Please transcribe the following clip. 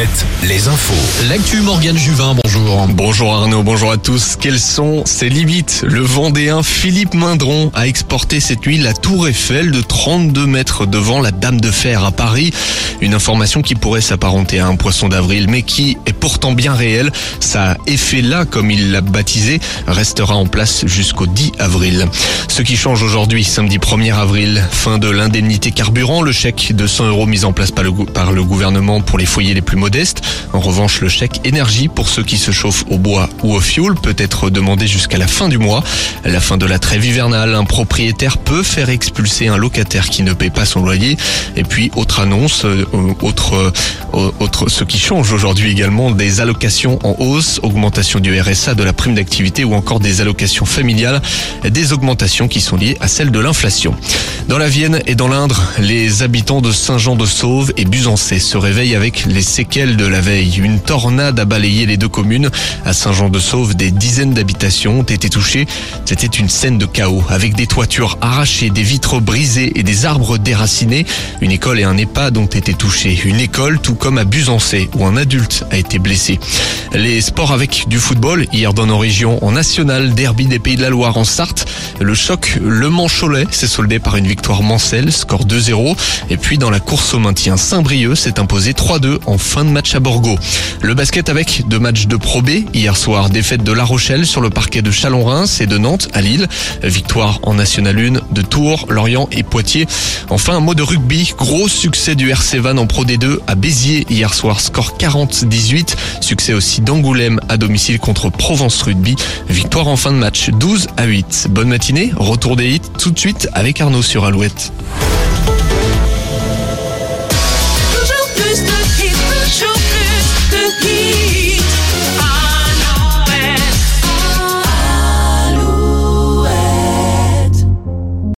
Alouette, les infos. L'actu Morgane Juvin, bonjour. Bonjour Arnaud, bonjour à tous. Quelles sont ses limites? Le Vendéen Philippe Mindron a exporté cette nuit la tour Eiffel de 32 mètres devant la Dame de Fer à Paris. Une information qui pourrait s'apparenter à un poisson d'avril, mais qui est pourtant bien réelle. Sa effet là, comme il l'a baptisé, restera en place jusqu'au 10 avril. Ce qui change aujourd'hui, samedi 1er avril, fin de l'indemnité carburant, le chèque de 100 euros mis en place par le, par le gouvernement pour les foyers les plus modestes. En revanche, le chèque énergie pour ceux qui se chauffent au bois ou au fioul peut être demandé jusqu'à la fin du mois. À la fin de la trêve hivernale, un propriétaire peut faire expulser un locataire qui ne paie pas son loyer. Et puis, autre annonce, euh, autre, euh, autre, ce qui change aujourd'hui également, des allocations en hausse, augmentation du RSA, de la prime d'activité ou encore des allocations familiales, des augmentations qui sont liées à celles de l'inflation. Dans la Vienne et dans l'Indre, les habitants de Saint-Jean-de-Sauve et Busancé se réveillent avec les séquelles de la veille. Une tornade a balayé les deux communes. À Saint-Jean-de-Sauve, des dizaines d'habitations ont été touchées. C'était une scène de chaos avec des toitures arrachées, des vitres brisées et des arbres déracinés. Une école et un EHPAD ont été touchés. Une école, tout comme à Busancé, où un adulte a été blessé. Les sports avec du football, hier dans nos régions, en national, derby des Pays de la Loire en Sarthe. Le choc Le Mans-Cholet s'est soldé par une victoire mancelle, score 2-0. Et puis dans la course au maintien, Saint-Brieuc s'est imposé 3-2 en fin de match à Borgo. Le basket avec deux matchs de Pro B. Hier soir, défaite de La Rochelle sur le parquet de Chalon-Reims et de Nantes à Lille. Victoire en National 1 de Tours, Lorient et Poitiers. Enfin, un mot de rugby. Gros succès du RC Van en Pro D2 à Béziers hier soir. Score 40-18. Succès aussi d'Angoulême à domicile contre Provence Rugby. Victoire en fin de match 12 à 8. Bonne matinée. Retour des hits tout de suite avec Arnaud Alouette.